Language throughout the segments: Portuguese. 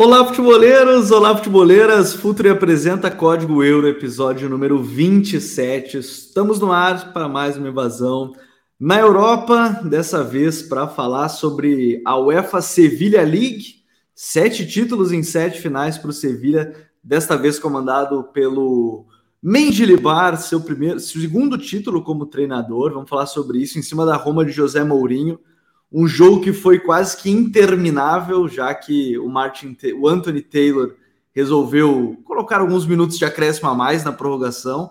Olá, futeboleiros! Olá, futeboleiras! Futuri apresenta Código Euro, episódio número 27. Estamos no ar para mais uma invasão na Europa, dessa vez para falar sobre a UEFA Sevilha League. Sete títulos em sete finais para o Sevilha, desta vez comandado pelo Mendilibar, seu primeiro, segundo título como treinador. Vamos falar sobre isso em cima da Roma de José Mourinho um jogo que foi quase que interminável, já que o Martin, o Anthony Taylor resolveu colocar alguns minutos de acréscimo a mais na prorrogação.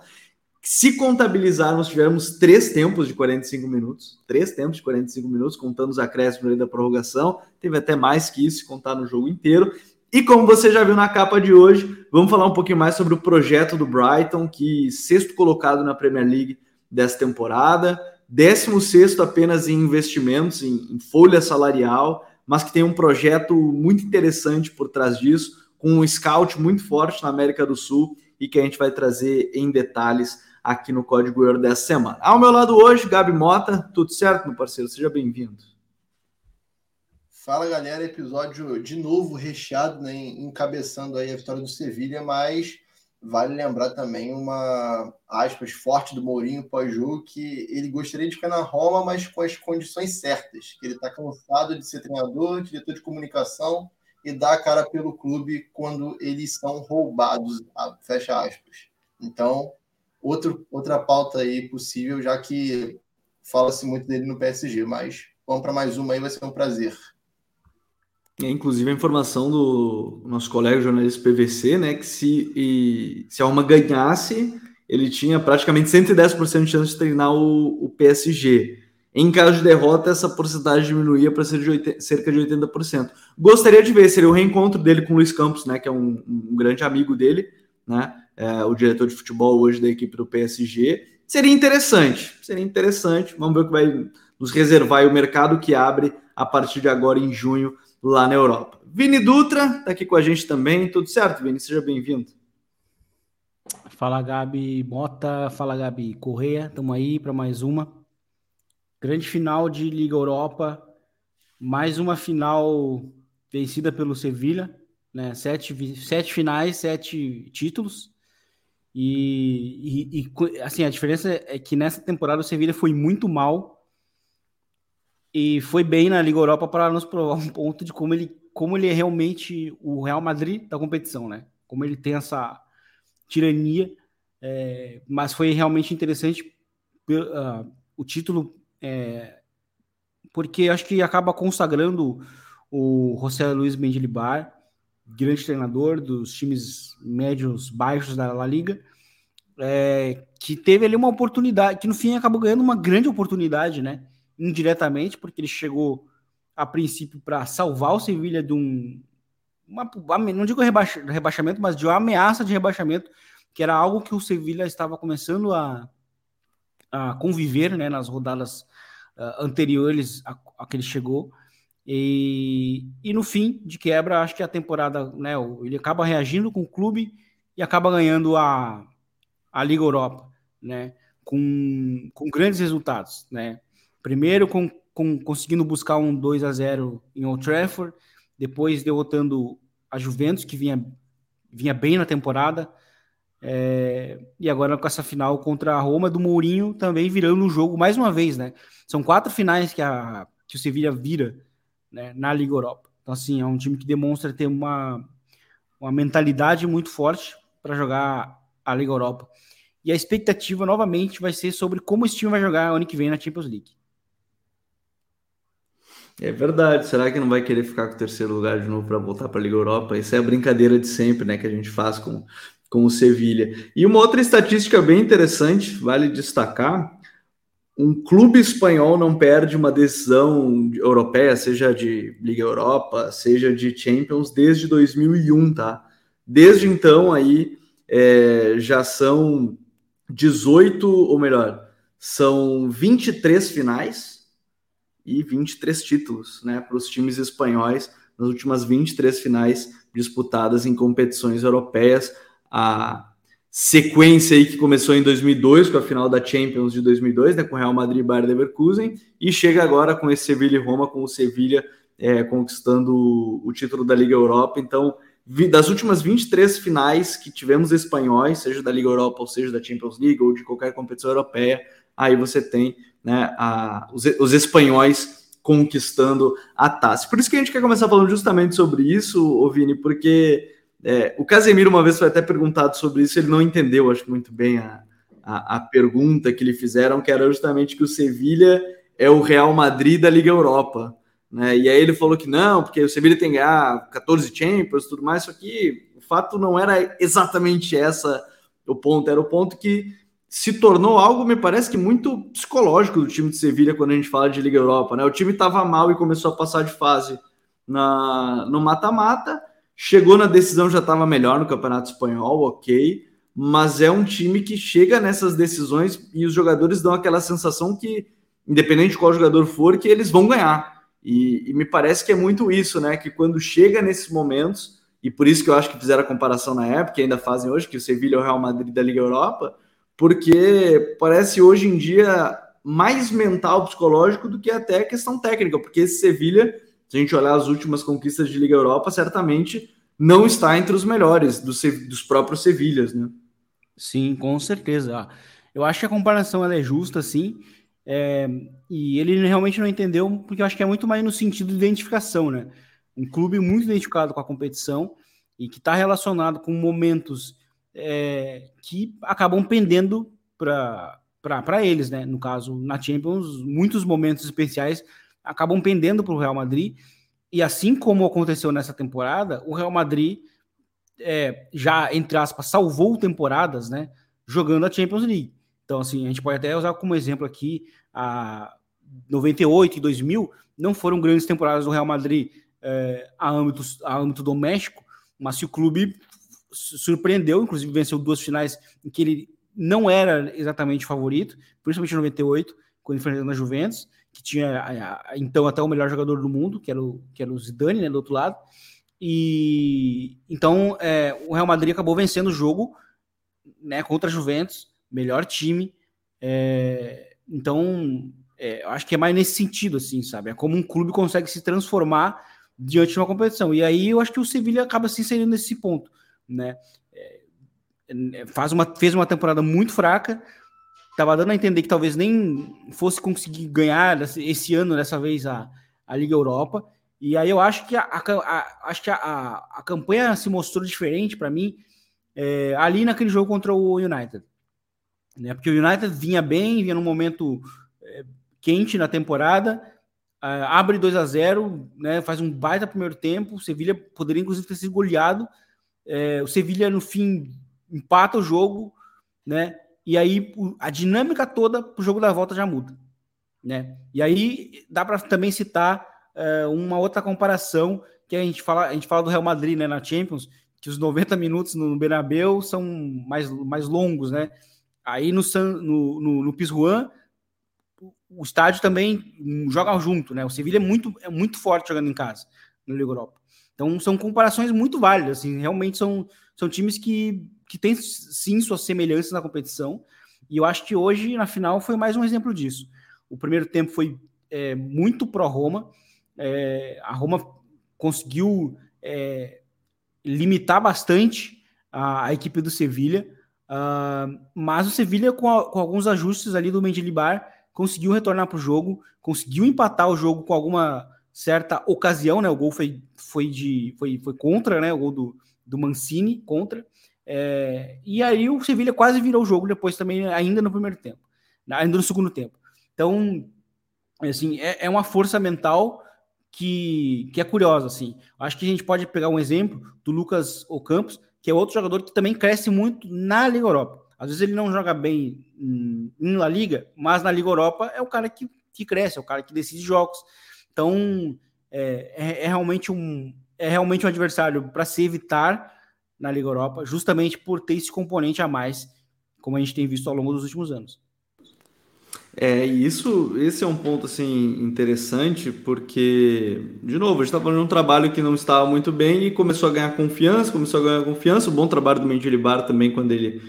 Se contabilizarmos, tivemos três tempos de 45 minutos, três tempos de 45 minutos, contando os acréscimos da prorrogação. Teve até mais que isso, se contar no jogo inteiro. E como você já viu na capa de hoje, vamos falar um pouquinho mais sobre o projeto do Brighton, que sexto colocado na Premier League dessa temporada 16 apenas em investimentos, em, em, folha salarial, mas que tem um projeto muito interessante por trás disso, com um scout muito forte na América do Sul e que a gente vai trazer em detalhes aqui no Código Euro dessa semana. Ao meu lado hoje, Gabi Mota, tudo certo, meu parceiro? Seja bem-vindo. Fala galera, episódio de novo recheado, né, encabeçando aí a vitória do Sevilha, mas Vale lembrar também uma aspas forte do Mourinho pós-jogo que ele gostaria de ficar na Roma, mas com as condições certas. Que ele está cansado de ser treinador, diretor de comunicação e dar a cara pelo clube quando eles são roubados. Fecha aspas. Então, outro, outra pauta aí possível, já que fala-se muito dele no PSG. Mas vamos para mais uma aí, vai ser um prazer. É, inclusive a informação do nosso colega jornalista PVC, né, que se, e, se a Roma ganhasse, ele tinha praticamente 110% de chance de treinar o, o, PSG. Em caso de derrota, essa porcentagem diminuía para ser de 80, cerca de 80%. Gostaria de ver, seria o reencontro dele com o Luiz Campos, né, que é um, um grande amigo dele, né, é, o diretor de futebol hoje da equipe do PSG. Seria interessante, seria interessante. Vamos ver o que vai nos reservar o mercado que abre a partir de agora em junho lá na Europa. Vini Dutra está aqui com a gente também. Tudo certo, Vini? Seja bem-vindo. Fala, Gabi Mota. Fala, Gabi Correia. Estamos aí para mais uma. Grande final de Liga Europa. Mais uma final vencida pelo Sevilha. Né? Sete, sete finais, sete títulos. E, e, e, assim, a diferença é que nessa temporada o Sevilha foi muito mal e foi bem na Liga Europa para nos provar um ponto de como ele, como ele é realmente o Real Madrid da competição, né? Como ele tem essa tirania, é, mas foi realmente interessante uh, o título, é, porque acho que acaba consagrando o José Luiz Mendilibar, grande treinador dos times médios baixos da La Liga, é, que teve ali uma oportunidade, que no fim acabou ganhando uma grande oportunidade, né? Indiretamente, porque ele chegou a princípio para salvar o Sevilha de um. Uma, não digo rebaixa, rebaixamento, mas de uma ameaça de rebaixamento, que era algo que o Sevilha estava começando a, a conviver né, nas rodadas uh, anteriores a, a, que ele chegou. E, e no fim, de quebra, acho que a temporada, né, ele acaba reagindo com o clube e acaba ganhando a, a Liga Europa, né, com, com grandes resultados, né. Primeiro com, com, conseguindo buscar um 2 a 0 em Old Trafford, depois derrotando a Juventus, que vinha, vinha bem na temporada, é, e agora com essa final contra a Roma do Mourinho também virando o jogo mais uma vez, né? São quatro finais que, a, que o Sevilla vira né, na Liga Europa. Então, assim, é um time que demonstra ter uma, uma mentalidade muito forte para jogar a Liga Europa. E a expectativa, novamente, vai ser sobre como esse time vai jogar ano que vem na Champions League. É verdade. Será que não vai querer ficar com o terceiro lugar de novo para voltar para a Liga Europa? Isso é a brincadeira de sempre, né, que a gente faz com, com o Sevilha. E uma outra estatística bem interessante, vale destacar: um clube espanhol não perde uma decisão europeia, seja de Liga Europa, seja de Champions, desde 2001, tá? Desde então aí é, já são 18, ou melhor, são 23 finais e 23 títulos né, para os times espanhóis nas últimas 23 finais disputadas em competições europeias. A sequência aí que começou em 2002 com a final da Champions de 2002, né, com Real Madrid e Bayern Leverkusen, e chega agora com esse Sevilla e Roma, com o Sevilla é, conquistando o título da Liga Europa. Então, das últimas 23 finais que tivemos espanhóis, seja da Liga Europa ou seja da Champions League ou de qualquer competição europeia, aí você tem né, a, os, os espanhóis conquistando a taça. Por isso que a gente quer começar falando justamente sobre isso, Vini, porque é, o Casemiro uma vez foi até perguntado sobre isso, ele não entendeu, acho muito bem a, a, a pergunta que lhe fizeram, que era justamente que o Sevilha é o Real Madrid da Liga Europa. Né? E aí ele falou que não, porque o Sevilla tem que ganhar 14 Champions e tudo mais, só que o fato não era exatamente essa o ponto, era o ponto que se tornou algo, me parece que muito psicológico do time de Sevilha quando a gente fala de Liga Europa, né? O time estava mal e começou a passar de fase na, no mata-mata, chegou na decisão, já estava melhor no Campeonato Espanhol, ok, mas é um time que chega nessas decisões e os jogadores dão aquela sensação que, independente de qual jogador for, que eles vão ganhar. E, e, me parece que é muito isso, né? Que quando chega nesses momentos, e por isso que eu acho que fizeram a comparação na época, e ainda fazem hoje, que o Sevilha é o Real Madrid da Liga Europa, porque parece hoje em dia mais mental, psicológico do que até questão técnica, porque esse Sevilha, se a gente olhar as últimas conquistas de Liga Europa, certamente não está entre os melhores dos, dos próprios Sevilhas, né? Sim, com certeza. Eu acho que a comparação é justa, sim. É, e ele realmente não entendeu, porque eu acho que é muito mais no sentido de identificação, né? Um clube muito identificado com a competição e que está relacionado com momentos é, que acabam pendendo para eles, né? No caso, na Champions, muitos momentos especiais acabam pendendo para o Real Madrid. E assim como aconteceu nessa temporada, o Real Madrid é, já, entre aspas, salvou temporadas, né? Jogando a Champions League. Então, assim, a gente pode até usar como exemplo aqui a 98 e 2000, não foram grandes temporadas do Real Madrid é, a, âmbito, a âmbito doméstico, mas se o clube surpreendeu, inclusive venceu duas finais em que ele não era exatamente favorito, principalmente em 98, quando enfrentou na Juventus, que tinha então até o melhor jogador do mundo, que era o, que era o Zidane, né, do outro lado. E então é, o Real Madrid acabou vencendo o jogo né, contra a Juventus, melhor time. É, então, é, eu acho que é mais nesse sentido, assim, sabe? É como um clube consegue se transformar diante de uma competição. E aí eu acho que o Sevilha acaba se inserindo nesse ponto, né? É, é faz uma, fez uma temporada muito fraca, estava dando a entender que talvez nem fosse conseguir ganhar esse ano, dessa vez, a, a Liga Europa. E aí eu acho que a, a, a acho que a, a, campanha se mostrou diferente para mim é, ali naquele jogo contra o United né? Porque o United vinha bem, vinha num momento é, quente na temporada, uh, abre 2 a 0 né? Faz um baita primeiro tempo. Sevilha poderia inclusive ter sido goleado. É, o Sevilha no fim empata o jogo, né? E aí a dinâmica toda para o jogo da volta já muda, né? E aí dá para também citar uh, uma outra comparação que a gente fala, a gente fala do Real Madrid, né, na Champions, que os 90 minutos no Bernabéu são mais, mais longos, né? Aí no, no, no, no Pizjuan, o estádio também joga junto, né? O Sevilha é muito, é muito forte jogando em casa na Liga Europa. Então são comparações muito válidas, assim, realmente são, são times que, que têm sim suas semelhanças na competição. E eu acho que hoje, na final, foi mais um exemplo disso. O primeiro tempo foi é, muito pró-Roma. É, a Roma conseguiu é, limitar bastante a, a equipe do Sevilha. Uh, mas o Sevilha, com, com, alguns ajustes ali do Mendilibar, conseguiu retornar para o jogo, conseguiu empatar o jogo com alguma certa ocasião, né? O gol foi, foi, de, foi, foi contra, né? O gol do, do Mancini contra. É, e aí o Sevilha quase virou o jogo depois também, ainda no primeiro tempo, ainda no segundo tempo. Então, assim, é, é uma força mental que, que é curiosa, assim. Acho que a gente pode pegar um exemplo do Lucas Ocampos, que é outro jogador que também cresce muito na Liga Europa. Às vezes ele não joga bem em La Liga, mas na Liga Europa é o cara que, que cresce, é o cara que decide jogos. Então é, é, é realmente um é realmente um adversário para se evitar na Liga Europa, justamente por ter esse componente a mais, como a gente tem visto ao longo dos últimos anos. É, isso, esse é um ponto assim interessante, porque, de novo, a gente está falando de um trabalho que não estava muito bem e começou a ganhar confiança, começou a ganhar confiança, o bom trabalho do Mendilibar também quando ele,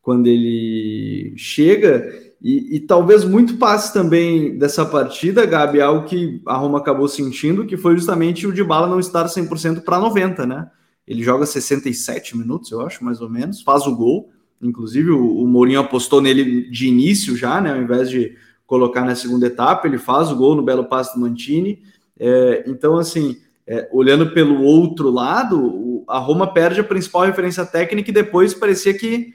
quando ele chega, E, e, talvez muito passe também dessa partida, Gabi, algo que a Roma acabou sentindo, que foi justamente o de bala não estar 100% para 90, né? Ele joga 67 minutos, eu acho, mais ou menos, faz o gol. Inclusive, o, o Mourinho apostou nele de início já, né? Ao invés de colocar na segunda etapa, ele faz o gol no belo passe do Mantini. É, então, assim, é, olhando pelo outro lado, o, a Roma perde a principal referência técnica e depois parecia que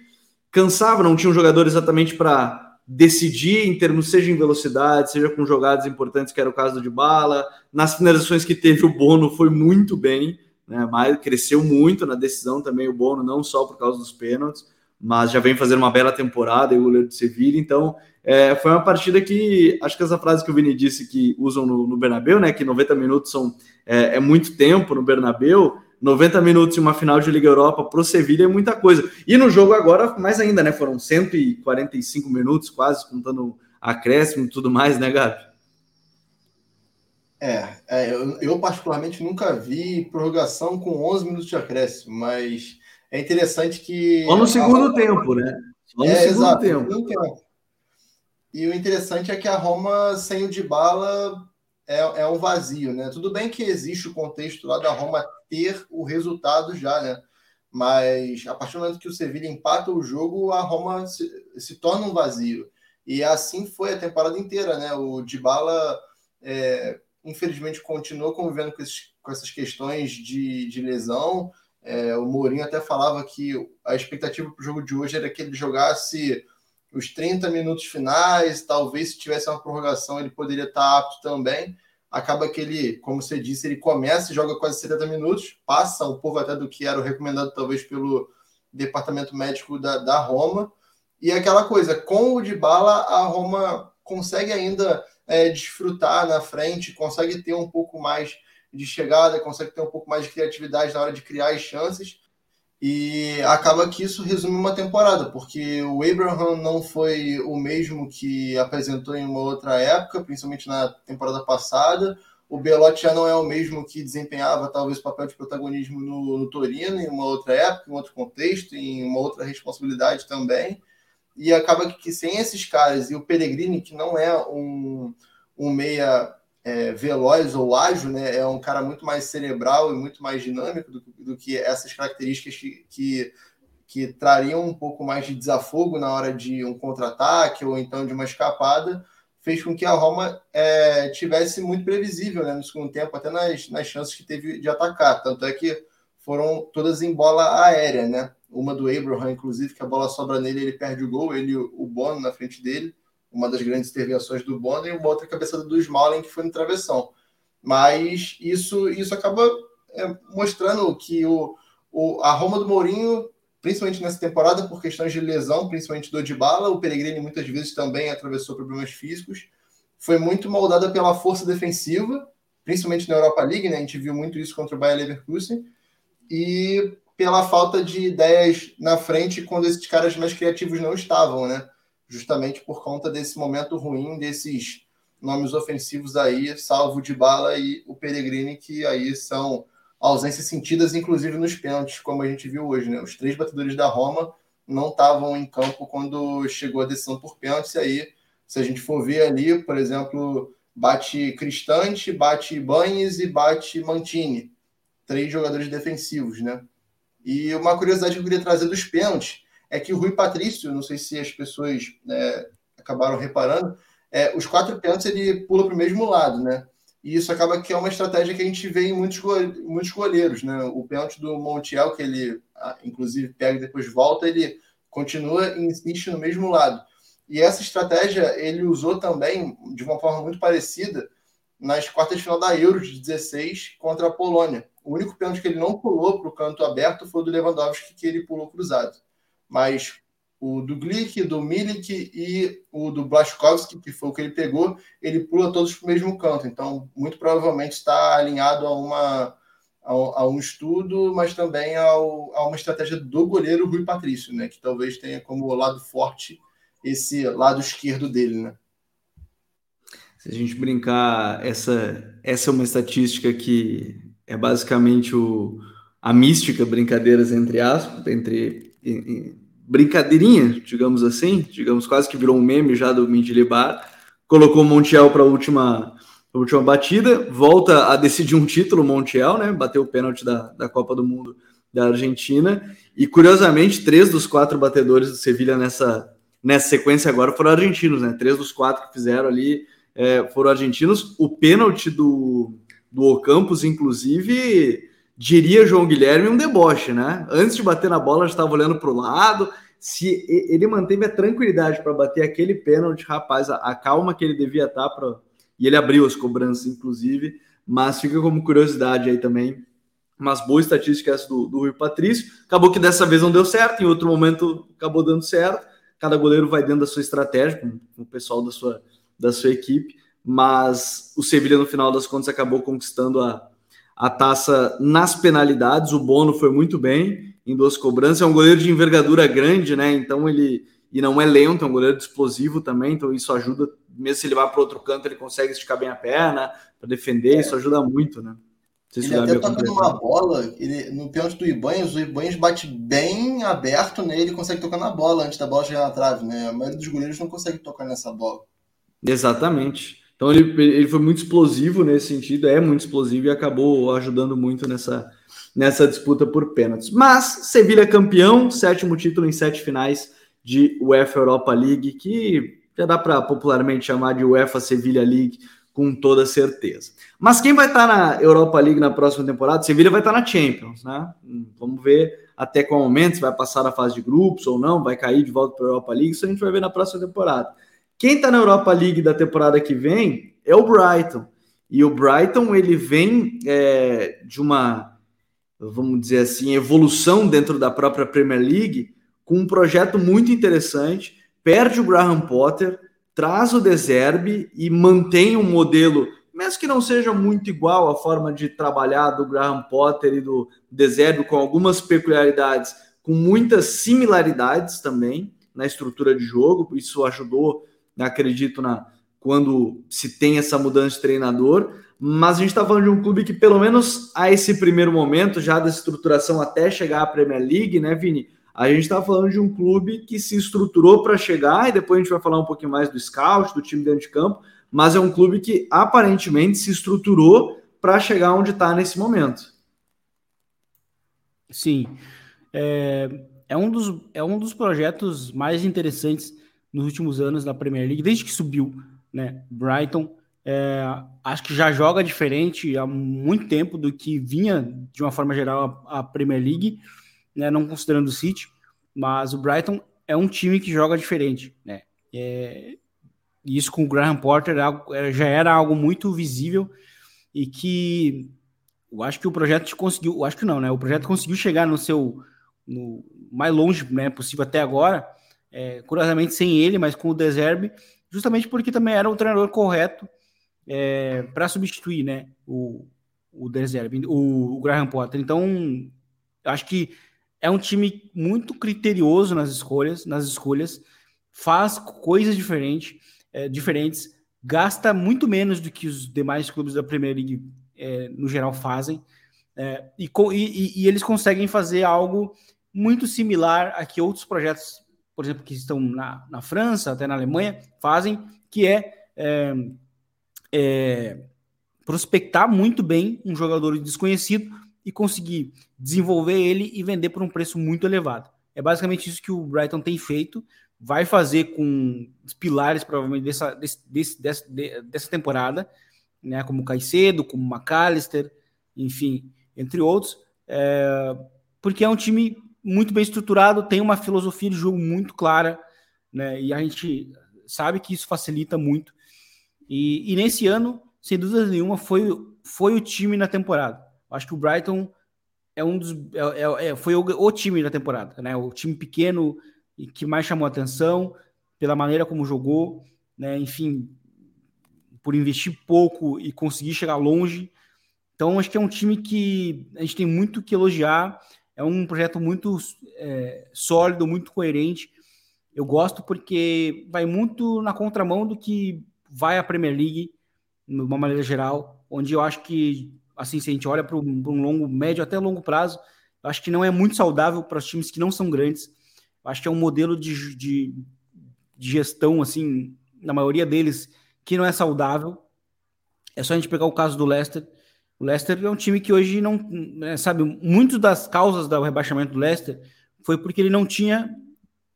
cansava, não tinha um jogador exatamente para decidir em termos, seja em velocidade, seja com jogadas importantes, que era o caso de bala. Nas finalizações que teve, o Bono foi muito bem, né? Mas cresceu muito na decisão também o Bono, não só por causa dos pênaltis mas já vem fazendo uma bela temporada e o goleiro de Sevilha, então é, foi uma partida que, acho que essa frase que o Vini disse que usam no, no Bernabéu, né, que 90 minutos são, é, é, muito tempo no Bernabéu, 90 minutos em uma final de Liga Europa para o Sevilha é muita coisa. E no jogo agora, mais ainda, né, foram 145 minutos quase, contando acréscimo e tudo mais, né, Gabi? É, é eu, eu, particularmente nunca vi prorrogação com 11 minutos de acréscimo, mas é interessante que. Só no segundo Roma... tempo, né? Só no é, segundo exato, tempo. tempo. E o interessante é que a Roma, sem o Dybala, é, é um vazio, né? Tudo bem que existe o contexto lá da Roma ter o resultado já, né? Mas a partir do momento que o Sevilla empata o jogo, a Roma se, se torna um vazio. E assim foi a temporada inteira, né? O Dybala, é, infelizmente, continuou convivendo com, esses, com essas questões de, de lesão, é, o Mourinho até falava que a expectativa para o jogo de hoje era que ele jogasse os 30 minutos finais, talvez se tivesse uma prorrogação ele poderia estar apto também. Acaba que ele, como você disse, ele começa e joga quase 70 minutos, passa um pouco até do que era o recomendado talvez pelo departamento médico da, da Roma. E aquela coisa, com o de bala, a Roma consegue ainda é, desfrutar na frente, consegue ter um pouco mais de chegada, consegue ter um pouco mais de criatividade na hora de criar as chances. E acaba que isso resume uma temporada, porque o Abraham não foi o mesmo que apresentou em uma outra época, principalmente na temporada passada. O Belotti já não é o mesmo que desempenhava talvez o papel de protagonismo no, no Torino em uma outra época, em outro contexto, em uma outra responsabilidade também. E acaba que, que sem esses caras e o Pellegrini, que não é um, um meia é, veloz ou ágil, né? É um cara muito mais cerebral e muito mais dinâmico do, do que essas características que, que, que, trariam um pouco mais de desafogo na hora de um contra-ataque ou então de uma escapada, fez com que a Roma é, tivesse muito previsível né, no segundo tempo, até nas, nas chances que teve de atacar. Tanto é que foram todas em bola aérea, né? Uma do Abraham, inclusive, que a bola sobra nele, ele perde o gol, ele o Bono na frente dele uma das grandes intervenções do Bonner e uma outra cabeçada do Smalling que foi no travessão. Mas isso, isso acaba é, mostrando que o, o, a Roma do Mourinho, principalmente nessa temporada, por questões de lesão, principalmente do Dybala, o Peregrini muitas vezes também atravessou problemas físicos, foi muito moldada pela força defensiva, principalmente na Europa League, né? A gente viu muito isso contra o Bayer Leverkusen, e pela falta de ideias na frente quando esses caras mais criativos não estavam, né? Justamente por conta desse momento ruim desses nomes ofensivos aí, salvo de bala e o Peregrini, que aí são ausências sentidas, inclusive nos pênaltis, como a gente viu hoje, né? Os três batedores da Roma não estavam em campo quando chegou a decisão por pênaltis, e aí, se a gente for ver ali, por exemplo, bate Cristante, bate Banhes e bate Mantini, três jogadores defensivos, né? E uma curiosidade que eu queria trazer dos pênaltis, é que o Rui Patrício, não sei se as pessoas né, acabaram reparando, é, os quatro pênaltis ele pula para o mesmo lado, né? E isso acaba que é uma estratégia que a gente vê em muitos, muitos goleiros, né? O pênalti do Montiel, que ele inclusive pega e depois volta, ele continua e insiste no mesmo lado. E essa estratégia ele usou também de uma forma muito parecida nas quartas de final da Euro de 16 contra a Polônia. O único pênalti que ele não pulou para o canto aberto foi o do Lewandowski, que ele pulou cruzado mas o do Glick, do Milik e o do Blaschkowski, que foi o que ele pegou, ele pula todos para o mesmo canto. Então, muito provavelmente está alinhado a, uma, a, a um estudo, mas também ao, a uma estratégia do goleiro Rui Patrício, né? que talvez tenha como lado forte esse lado esquerdo dele. Né? Se a gente brincar, essa, essa é uma estatística que é basicamente o, a mística, brincadeiras entre aspas, entre brincadeirinha, digamos assim, digamos quase que virou um meme já do Mindilibar, colocou o Montiel para a última, última batida, volta a decidir um título, Montiel, né? Bateu o pênalti da, da Copa do Mundo da Argentina. E curiosamente, três dos quatro batedores do Sevilha nessa, nessa sequência agora foram argentinos, né? Três dos quatro que fizeram ali é, foram argentinos. O pênalti do, do Ocampos, inclusive, diria João Guilherme, um deboche, né? Antes de bater na bola, já estava olhando para o lado. Se ele manteve a tranquilidade para bater aquele pênalti, rapaz, a, a, calma que ele devia estar tá para. E ele abriu as cobranças, inclusive. Mas fica como curiosidade aí também. Umas boas estatísticas do, do Rui Patrício. Acabou que dessa vez não deu certo, em outro momento acabou dando certo. Cada goleiro vai dentro da sua estratégia, com, com o pessoal da sua, da sua equipe. Mas o Sevilha, no final das contas, acabou conquistando a, a taça nas penalidades. O Bono foi muito bem em duas cobranças. É um goleiro de envergadura grande, né? Então ele e não é lento, é um goleiro explosivo também. Então isso ajuda, mesmo se ele vai para outro canto, ele consegue esticar bem a perna para defender. É. Isso ajuda muito, né? Se ele até tocando uma bola, ele, no pênalti do Ibanez, o Ibanez bate bem aberto nele, ele consegue tocar na bola antes da bola chegar na trave, né? A maioria dos goleiros não consegue tocar nessa bola. Exatamente. Então ele, ele foi muito explosivo nesse sentido, é muito explosivo e acabou ajudando muito nessa, nessa disputa por pênaltis. Mas Sevilha campeão, sétimo título em sete finais de UEFA Europa League, que já dá para popularmente chamar de UEFA Sevilha League com toda certeza. Mas quem vai estar tá na Europa League na próxima temporada? Sevilha vai estar tá na Champions, né? Vamos ver até qual momento se vai passar na fase de grupos ou não, vai cair de volta para a Europa League, isso a gente vai ver na próxima temporada. Quem está na Europa League da temporada que vem é o Brighton. E o Brighton ele vem é, de uma, vamos dizer assim, evolução dentro da própria Premier League com um projeto muito interessante. Perde o Graham Potter, traz o Deserbe e mantém um modelo, mesmo que não seja muito igual à forma de trabalhar do Graham Potter e do Deserbe, com algumas peculiaridades, com muitas similaridades também na estrutura de jogo. Isso ajudou acredito na quando se tem essa mudança de treinador, mas a gente está falando de um clube que, pelo menos a esse primeiro momento, já da estruturação até chegar à Premier League, né, Vini? A gente está falando de um clube que se estruturou para chegar, e depois a gente vai falar um pouquinho mais do scout, do time dentro de campo, mas é um clube que aparentemente se estruturou para chegar onde está nesse momento. Sim. É, é, um dos, é um dos projetos mais interessantes nos últimos anos na Premier League, desde que subiu, né? Brighton, é, acho que já joga diferente há muito tempo do que vinha, de uma forma geral, a, a Premier League, né? Não considerando o City, mas o Brighton é um time que joga diferente, né? É, isso com o Graham Porter é, já era algo muito visível e que eu acho que o projeto conseguiu, eu acho que não, né? O projeto conseguiu chegar no seu no mais longe né, possível até agora, é, curiosamente sem ele, mas com o Deserbe, justamente porque também era o treinador correto é, para substituir né, o, o Deserbe, o, o Graham Potter. Então, acho que é um time muito criterioso nas escolhas, nas escolhas, faz coisas diferentes, é, diferentes, gasta muito menos do que os demais clubes da Premier League é, no geral fazem, é, e, e, e, eles conseguem fazer algo muito similar a que outros projetos por exemplo, que estão na, na França, até na Alemanha, fazem, que é, é, é prospectar muito bem um jogador desconhecido e conseguir desenvolver ele e vender por um preço muito elevado. É basicamente isso que o Brighton tem feito, vai fazer com os pilares, provavelmente, dessa, desse, dessa, dessa temporada, né, como Caicedo, como McAllister, enfim, entre outros, é, porque é um time muito bem estruturado, tem uma filosofia de jogo muito clara, né? E a gente sabe que isso facilita muito. E, e nesse ano, sem dúvida nenhuma, foi, foi o time na temporada. Acho que o Brighton é um dos é, é, é, foi o, o, time da temporada, né? O time pequeno e que mais chamou atenção pela maneira como jogou, né? Enfim, por investir pouco e conseguir chegar longe. Então acho que é um time que a gente tem muito que elogiar é um projeto muito é, sólido, muito coerente. Eu gosto porque vai muito na contramão do que vai a Premier League, de uma maneira geral, onde eu acho que, assim, se a gente olha para um, longo, médio até longo prazo, eu acho que não é muito saudável para os times que não são grandes. Acho que é um modelo de, de, de gestão, assim, na maioria deles, que não é saudável. É só a gente pegar o caso do Leicester. O Leicester é um time que hoje não, é, sabe, muito das causas do rebaixamento do Leicester foi porque ele não tinha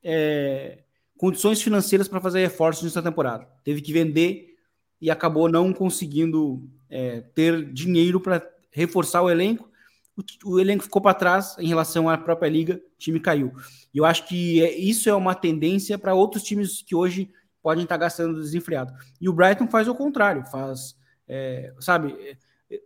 é, condições financeiras para fazer reforços nessa temporada. Teve que vender e acabou não conseguindo é, ter dinheiro para reforçar o elenco. O, o elenco ficou para trás em relação à própria liga, o time caiu. E eu acho que é, isso é uma tendência para outros times que hoje podem estar tá gastando desenfreado. E o Brighton faz o contrário, faz, é, sabe?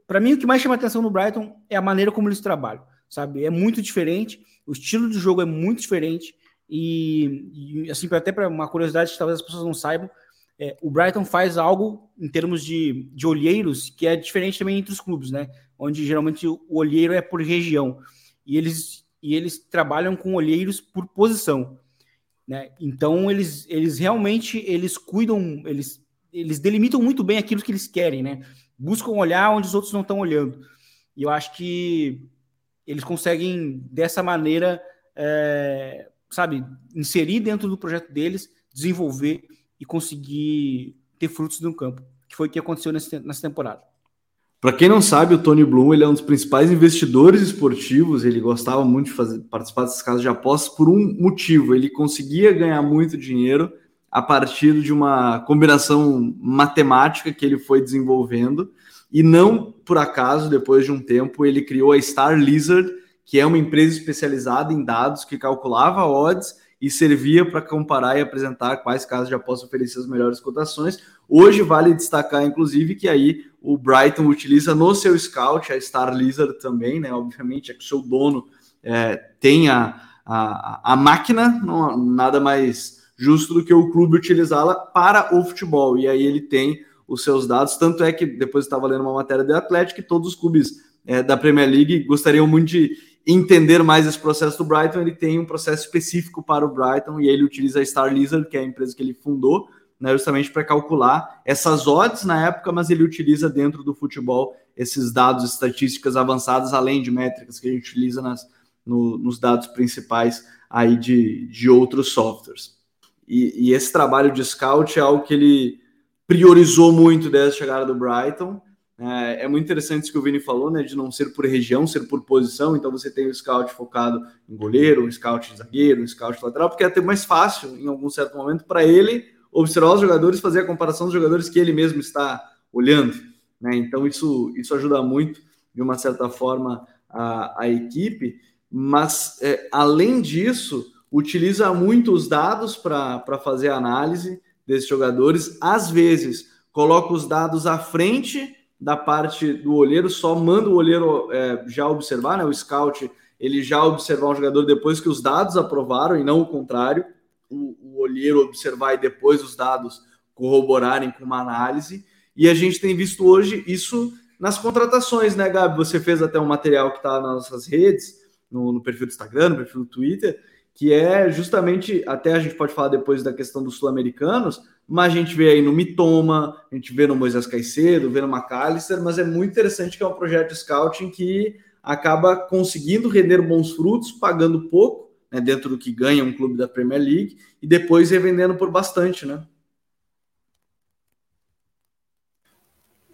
Para mim, o que mais chama atenção no Brighton é a maneira como eles trabalham, sabe? É muito diferente, o estilo de jogo é muito diferente. E, e assim, até para uma curiosidade que talvez as pessoas não saibam, é, o Brighton faz algo em termos de, de olheiros que é diferente também entre os clubes, né? Onde geralmente o olheiro é por região e eles, e eles trabalham com olheiros por posição, né? Então eles, eles realmente eles cuidam, eles, eles delimitam muito bem aquilo que eles querem, né? Buscam olhar onde os outros não estão olhando. E eu acho que eles conseguem dessa maneira, é, sabe, inserir dentro do projeto deles, desenvolver e conseguir ter frutos no campo, que foi o que aconteceu nessa, temporada. Para quem não sabe, o Tony Bloom ele é um dos principais investidores esportivos. Ele gostava muito de fazer, participar dessas casas de apostas por um motivo: ele conseguia ganhar muito dinheiro a partir de uma combinação matemática que ele foi desenvolvendo. E não por acaso, depois de um tempo, ele criou a Star Lizard, que é uma empresa especializada em dados que calculava odds e servia para comparar e apresentar quais casas já possam oferecer as melhores cotações. Hoje vale destacar, inclusive, que aí o Brighton utiliza no seu scout, a Star Lizard também, né? Obviamente, é que o seu dono é, tem a, a, a máquina, não, nada mais justo do que o clube utilizá-la para o futebol. E aí ele tem os seus dados, tanto é que depois estava lendo uma matéria do Atlético que todos os clubes é, da Premier League gostariam muito de entender mais esse processo do Brighton, ele tem um processo específico para o Brighton e ele utiliza a Star Lizard, que é a empresa que ele fundou, né, justamente para calcular essas odds na época, mas ele utiliza dentro do futebol esses dados estatísticas avançadas, além de métricas que a gente utiliza nas, no, nos dados principais aí de, de outros softwares. E, e esse trabalho de scout é algo que ele priorizou muito desde a chegada do Brighton, é, é, muito interessante isso que o Vini falou, né? De não ser por região, ser por posição. Então você tem o scout focado em goleiro, um scout de zagueiro, um scout lateral, porque é até mais fácil, em algum certo momento, para ele observar os jogadores, fazer a comparação dos jogadores que ele mesmo está olhando. Né? Então isso, isso ajuda muito, de uma certa forma, a, a equipe. Mas, é, além disso, utiliza muito os dados para fazer a análise desses jogadores. Às vezes, coloca os dados à frente da parte do olheiro, só manda o olheiro é, já observar, né? O scout ele já observar um jogador depois que os dados aprovaram e não o contrário, o, o olheiro observar e depois os dados corroborarem com uma análise. E a gente tem visto hoje isso nas contratações, né, Gabi? Você fez até um material que está nas nossas redes, no, no, perfil do Instagram, no perfil do Twitter, que é justamente, até a gente pode falar depois da questão dos sul-americanos, mas a gente vê aí no Mitoma, a gente vê no Moisés Caicedo, vê no McAllister, mas é muito interessante que é um projeto de scouting que acaba conseguindo render bons frutos, pagando pouco, né, dentro do que ganha um clube da Premier League, e depois revendendo por bastante, né?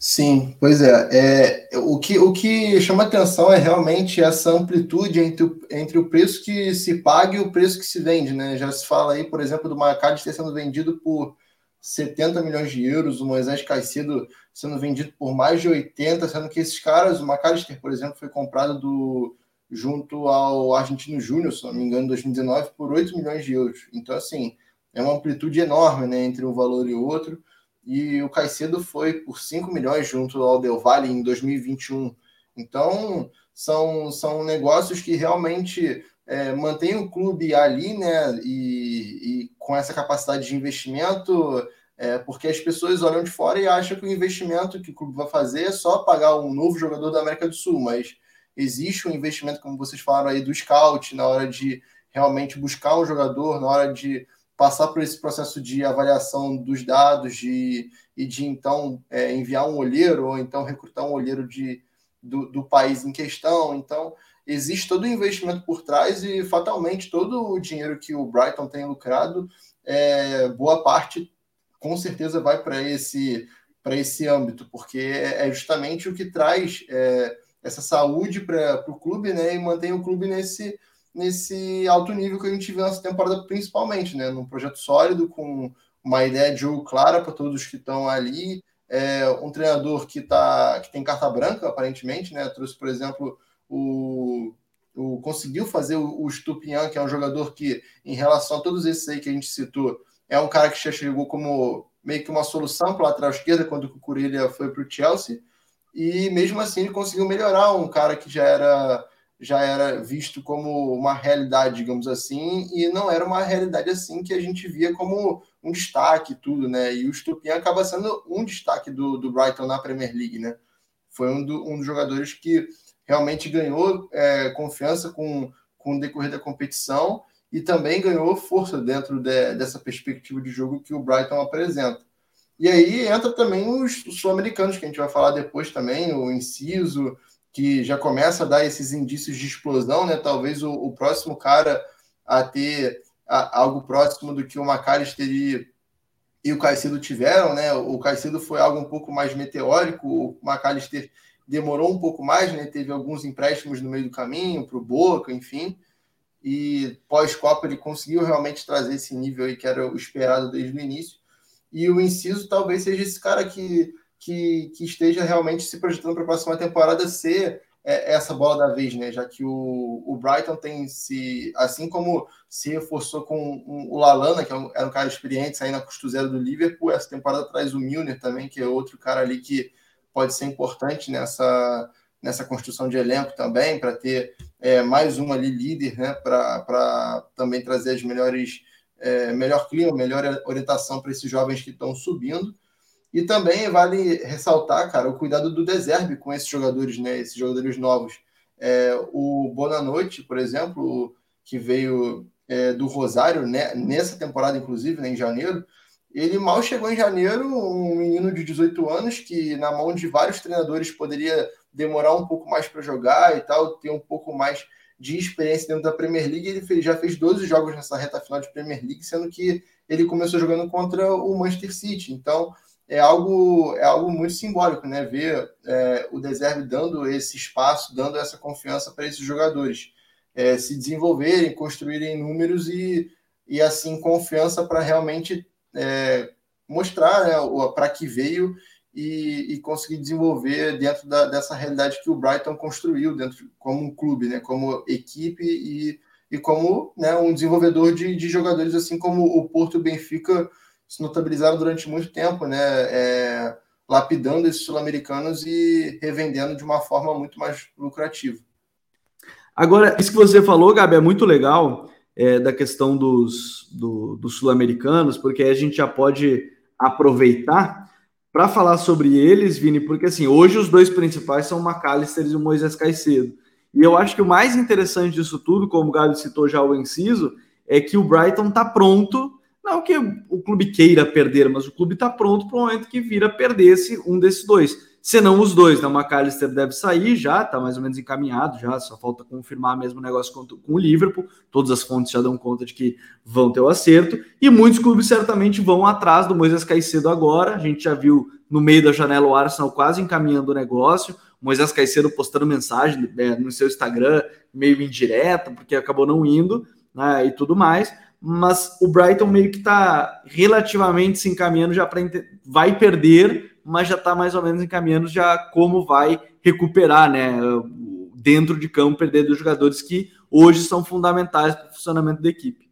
Sim, pois é. é o, que, o que chama atenção é realmente essa amplitude entre o, entre o preço que se paga e o preço que se vende, né? Já se fala aí, por exemplo, do McAllister sendo vendido por 70 milhões de euros, o Moisés Caicedo sendo vendido por mais de 80, sendo que esses caras, o McAllister, por exemplo, foi comprado do, junto ao Argentino Júnior, se não me engano, em 2019, por 8 milhões de euros. Então, assim, é uma amplitude enorme né, entre um valor e outro. E o Caicedo foi por 5 milhões junto ao Del Valle em 2021. Então, são, são negócios que realmente é, mantém o clube ali, né? E, e com essa capacidade de investimento, é, porque as pessoas olham de fora e acham que o investimento que o clube vai fazer é só pagar um novo jogador da América do Sul, mas existe um investimento, como vocês falaram aí, do scout na hora de realmente buscar um jogador, na hora de passar por esse processo de avaliação dos dados de, e de então é, enviar um olheiro ou então recrutar um olheiro de, do, do país em questão. Então, existe todo o investimento por trás e fatalmente todo o dinheiro que o Brighton tem lucrado, é, boa parte com certeza vai para esse para esse âmbito, porque é justamente o que traz é, essa saúde para o clube, né, e mantém o clube nesse nesse alto nível que a gente viu nessa temporada, principalmente, né, num projeto sólido com uma ideia de jogo clara para todos que estão ali, é, um treinador que tá que tem carta branca aparentemente, né, trouxe por exemplo o, o conseguiu fazer o, o Stupian, que é um jogador que, em relação a todos esses aí que a gente citou, é um cara que já chegou como meio que uma solução para lateral esquerda quando o Cucurella foi para o Chelsea. E mesmo assim ele conseguiu melhorar um cara que já era já era visto como uma realidade, digamos assim, e não era uma realidade assim que a gente via como um destaque tudo, né? E o Stupian acaba sendo um destaque do, do Brighton na Premier League, né? Foi um, do, um dos jogadores que realmente ganhou é, confiança com, com o decorrer da competição e também ganhou força dentro de, dessa perspectiva de jogo que o Brighton apresenta. E aí entra também os, os sul-americanos, que a gente vai falar depois também, o Inciso, que já começa a dar esses indícios de explosão, né? Talvez o, o próximo cara a ter a, algo próximo do que o McAllister e, e o Caicedo tiveram, né? O Caicedo foi algo um pouco mais meteórico, o McAllister demorou um pouco mais, né? Teve alguns empréstimos no meio do caminho para o Boca, enfim. E pós-Copa ele conseguiu realmente trazer esse nível aí que era o esperado desde o início. E o Inciso talvez seja esse cara que, que, que esteja realmente se projetando para a próxima temporada ser é, essa bola da vez, né? Já que o, o Brighton tem se, assim como se reforçou com o Lalana, que é era um cara experiente, saindo a custo zero do Liverpool, essa temporada traz o Milner também, que é outro cara ali que pode ser importante nessa, nessa construção de elenco também, para ter é, mais um ali líder, né, para também trazer as melhores, é, melhor clima, melhor orientação para esses jovens que estão subindo. E também vale ressaltar, cara, o cuidado do Deserve com esses jogadores, né, esses jogadores novos. É, o Bonanoite, por exemplo, que veio é, do Rosário né, nessa temporada, inclusive, né, em janeiro, ele mal chegou em janeiro, um menino de 18 anos que, na mão de vários treinadores, poderia demorar um pouco mais para jogar e tal, ter um pouco mais de experiência dentro da Premier League. Ele fez, já fez 12 jogos nessa reta final de Premier League, sendo que ele começou jogando contra o Manchester City. Então, é algo, é algo muito simbólico, né? Ver é, o Deserve dando esse espaço, dando essa confiança para esses jogadores é, se desenvolverem, construírem números e, e assim, confiança para realmente é, mostrar né, para que veio e, e, conseguir desenvolver dentro da, dessa realidade que o Brighton construiu dentro como um clube, né, como equipe e, e como né, um desenvolvedor de, de jogadores, assim como o Porto Benfica se notabilizaram durante muito tempo, né, é, lapidando esses sul-americanos e revendendo de uma forma muito mais lucrativa. Agora, isso que você falou, Gabi, é muito legal, é, da questão dos, do, dos sul-americanos, porque a gente já pode aproveitar para falar sobre eles, Vini, porque assim, hoje os dois principais são o McAllister e o Moisés Caicedo. E eu acho que o mais interessante disso tudo, como o Gabi citou já o inciso, é que o Brighton está pronto, não que o clube queira perder, mas o clube está pronto para o momento que vira perder esse, um desses dois senão os dois, né? O McAllister deve sair já, tá mais ou menos encaminhado já, só falta confirmar mesmo o negócio com, com, o Liverpool. Todas as fontes já dão conta de que vão ter o acerto. E muitos clubes certamente vão atrás do Moisés Caicedo agora. A gente já viu no meio da janela o Arsenal quase encaminhando o negócio. O Moisés Caicedo postando mensagem né, no seu Instagram, meio indireta, porque acabou não indo, né, e tudo mais. Mas o Brighton meio que está relativamente se encaminhando já para vai perder mas já está mais ou menos encaminhando já como vai recuperar, né? Dentro de campo, perder dos jogadores que hoje são fundamentais para o funcionamento da equipe.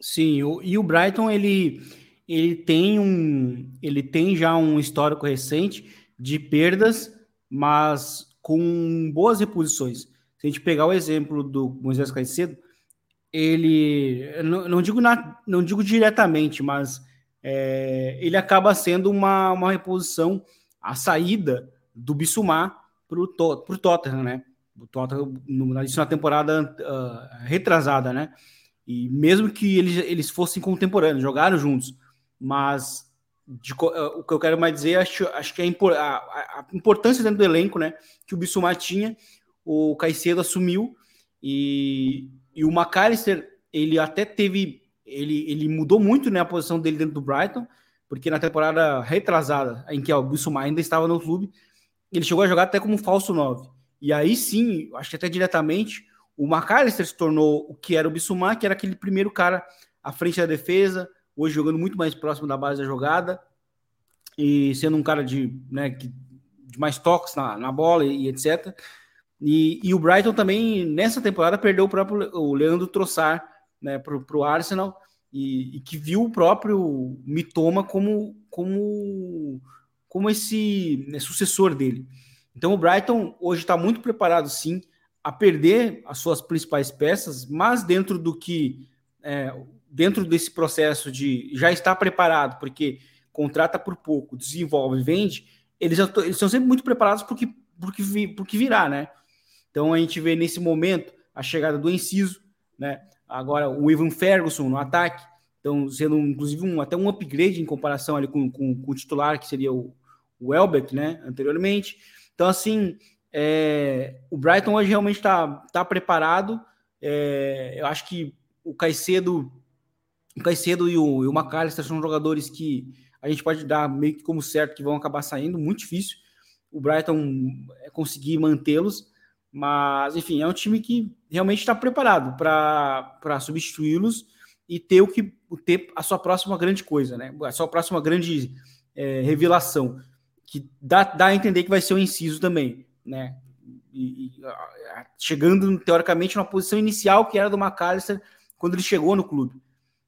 Sim, o, e o Brighton ele, ele tem um ele tem já um histórico recente de perdas, mas com boas reposições. Se a gente pegar o exemplo do Moisés Caicedo, ele não, não digo na, não digo diretamente, mas é, ele acaba sendo uma, uma reposição, a saída do Bissumar para o Tottenham, né? O Tottenham, no, isso na temporada uh, retrasada, né? E mesmo que eles, eles fossem contemporâneos, jogaram juntos, mas de, uh, o que eu quero mais dizer, acho, acho que é a, a, a, importância dentro do elenco, né? Que o Bissumar tinha, o Caicedo assumiu e, e o McAllister, ele até teve, ele, ele mudou muito né, a posição dele dentro do Brighton, porque na temporada retrasada, em que o Bissumar ainda estava no clube, ele chegou a jogar até como falso 9. E aí sim, acho que até diretamente, o McAllister se tornou o que era o Bissumar, que era aquele primeiro cara à frente da defesa, hoje jogando muito mais próximo da base da jogada, e sendo um cara de, né, de mais toques na, na bola e, e etc. E, e, o Brighton também, nessa temporada, perdeu o próprio o Leandro Trossard né, para o Arsenal, e, e, que viu o próprio Mitoma como, como, como esse né, sucessor dele. Então o Brighton hoje está muito preparado, sim, a perder as suas principais peças, mas dentro do que é, dentro desse processo de já estar preparado, porque contrata por pouco, desenvolve, vende, eles, eles são sempre muito preparados porque porque porque virá, né? Então a gente vê nesse momento a chegada do Enciso, né? Agora o Ivan Ferguson no ataque, então sendo inclusive um, até um upgrade em comparação ali com, com, com o titular que seria o, o Elbeck, né? Anteriormente. Então assim, é, o Brighton hoje realmente está tá preparado. É, eu acho que o Caicedo, o Caicedo e o, e o McAllister são jogadores que a gente pode dar meio que como certo que vão acabar saindo, muito difícil o Brighton é, conseguir mantê-los. Mas, enfim, é um time que realmente está preparado para substituí-los e ter o que ter a sua próxima grande coisa, né? A sua próxima grande é, revelação, que dá, dá a entender que vai ser o inciso também, né? E, e, chegando teoricamente na posição inicial que era do McAllister quando ele chegou no clube,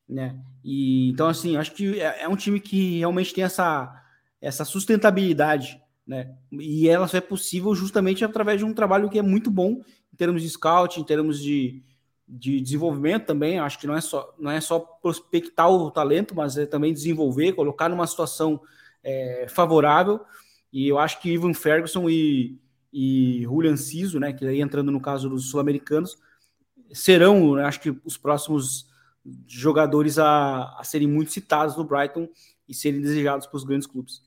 né? E então assim, acho que é, é um time que realmente tem essa essa sustentabilidade né? E ela só é possível justamente através de um trabalho que é muito bom em termos de scout, em termos de, de desenvolvimento também. Acho que não é só não é só prospectar o talento, mas é também desenvolver, colocar numa situação é, favorável. E eu acho que Ivan Ferguson e, e Julian Ciso, né, que aí entrando no caso dos sul-americanos, serão, né, acho que os próximos jogadores a, a serem muito citados no Brighton e serem desejados para os grandes clubes.